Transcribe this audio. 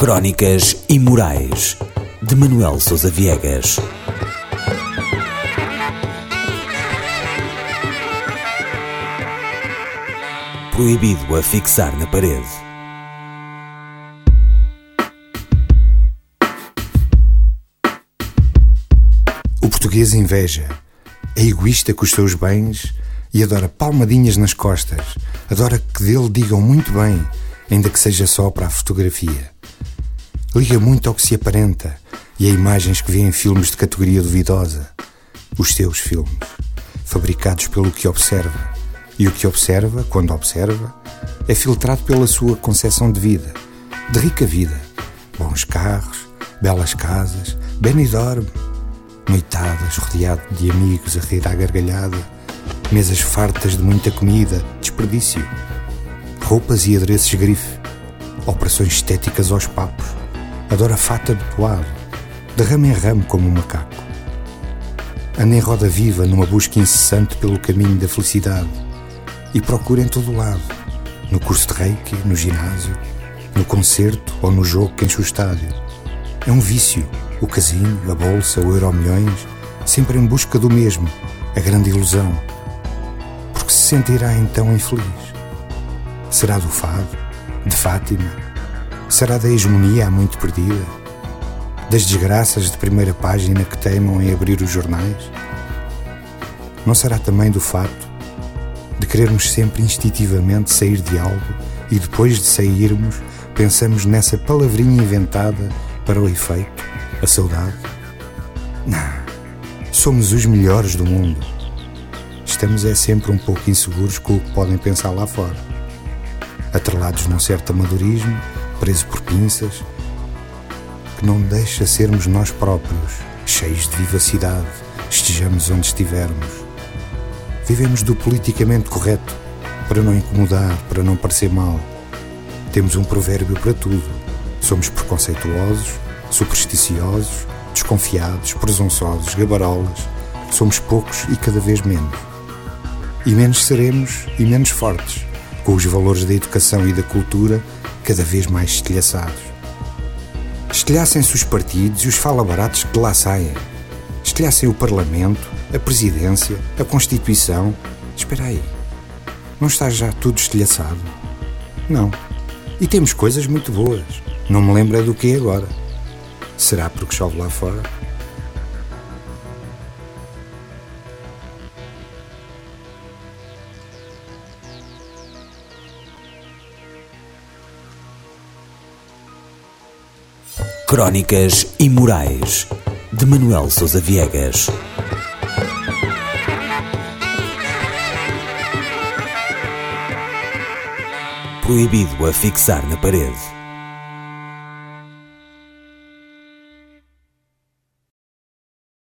Crónicas Imorais de Manuel Sousa Viegas. Proibido a fixar na parede. O português inveja, é egoísta com os seus bens e adora palmadinhas nas costas, adora que dele digam muito bem, ainda que seja só para a fotografia. Liga muito ao que se aparenta e a imagens que vê em filmes de categoria duvidosa. Os seus filmes, fabricados pelo que observa. E o que observa, quando observa, é filtrado pela sua concepção de vida, de rica vida. Bons carros, belas casas, Benidorm, noitadas rodeado de amigos a rir à gargalhada, mesas fartas de muita comida, desperdício, roupas e adereços grife, operações estéticas aos papos, adora fata de poado, de ramo em ramo como um macaco. Anda em roda viva numa busca incessante pelo caminho da felicidade e procura em todo lado, no curso de reiki, no ginásio, no concerto ou no jogo que enche o estádio. É um vício, o casino, a bolsa, o euro milhões, sempre em busca do mesmo, a grande ilusão. Porque se sentirá então infeliz? Será do fado, de Fátima? Será da hegemonia há muito perdida? Das desgraças de primeira página que teimam em abrir os jornais? Não será também do fato de querermos sempre instintivamente sair de algo e depois de sairmos pensamos nessa palavrinha inventada para o efeito, a saudade? Não. Somos os melhores do mundo. Estamos é sempre um pouco inseguros com o que podem pensar lá fora. Atrelados num certo amadorismo, preso por pinças, que não deixa sermos nós próprios, cheios de vivacidade, estejamos onde estivermos. Vivemos do politicamente correto, para não incomodar, para não parecer mal. Temos um provérbio para tudo. Somos preconceituosos, supersticiosos, desconfiados, presunçosos, gabarolas. Somos poucos e cada vez menos. E menos seremos e menos fortes, com os valores da educação e da cultura cada vez mais estilhaçados. Estilhassem-se os partidos e os fala-baratos que de lá saem. Estilhassem o Parlamento, a Presidência, a Constituição. Espera aí, não está já tudo estilhaçado? Não. E temos coisas muito boas. Não me lembro é do que é agora. Será porque chove lá fora? Crónicas Imorais de Manuel Sousa Viegas. Proibido a fixar na parede.